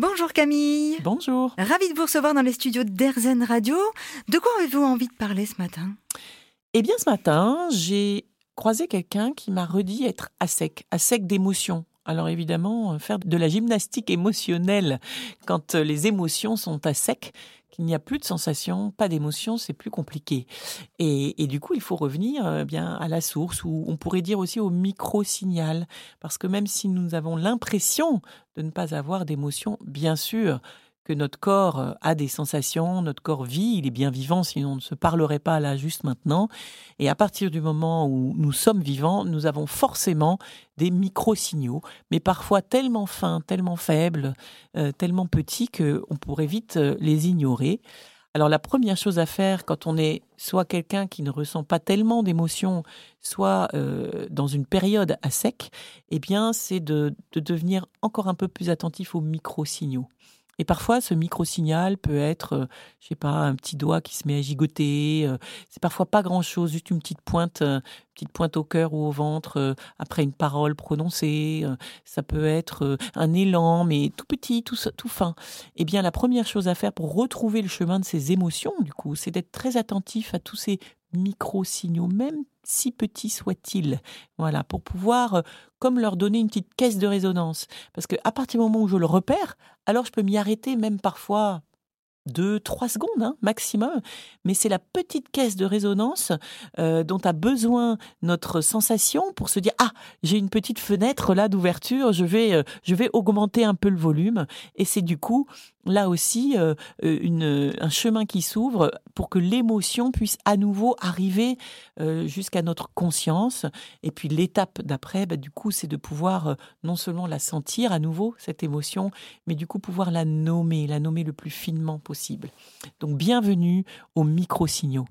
Bonjour Camille. Bonjour. Ravi de vous recevoir dans les studios d'Erzen Radio. De quoi avez-vous envie de parler ce matin? Eh bien, ce matin, j'ai croisé quelqu'un qui m'a redit être à sec, à sec d'émotions. Alors évidemment, faire de la gymnastique émotionnelle quand les émotions sont à sec, qu'il n'y a plus de sensations, pas d'émotions, c'est plus compliqué. Et, du coup, il faut revenir euh, bien à la source, ou on pourrait dire aussi au micro-signal, parce que même si nous avons l'impression de ne pas avoir d'émotions, bien sûr, notre corps euh, a des sensations, notre corps vit, il est bien vivant, sinon on ne se parlerait pas là juste maintenant. Et à partir du moment où nous sommes vivants, nous avons forcément des micro-signaux, mais parfois tellement fins, tellement faibles, euh, tellement petits qu'on pourrait vite euh, les ignorer. Alors la première chose à faire quand on est soit quelqu'un qui ne ressent pas tellement d'émotions, soit dans une période à sec, eh bien c'est de, de devenir encore un peu plus attentif aux micro-signaux. Et parfois, ce micro-signal peut être, je euh, je sais pas, un petit doigt qui se met à gigoter. Euh, c'est parfois pas grand-chose, juste une petite pointe, euh, petite pointe au cœur ou au ventre après une parole prononcée. ça peut être un élan, mais tout petit, tout, tout fin. Eh bien, la première chose à faire pour retrouver le chemin de ces émotions, du coup, c'est d'être très attentif à tous ces micro-signaux, même si petits soient-ils. Voilà, pour pouvoir, euh, comme leur donner une petite caisse de résonance. Parce qu'à partir du moment où je le repère, alors je peux m'y arrêter, même parfois deux, trois secondes hein, maximum, mais c'est la petite caisse de résonance euh, dont a besoin notre sensation pour se dire ah j'ai une petite fenêtre là d'ouverture, je vais euh, je vais augmenter un peu le volume et c'est du coup là aussi euh, une, un chemin qui s'ouvre pour que l'émotion puisse à nouveau arriver jusqu'à notre conscience et puis l'étape d'après bah, du coup c'est de pouvoir non seulement la sentir à nouveau cette émotion mais du coup pouvoir la nommer la nommer le plus finement possible donc bienvenue aux micro-signaux.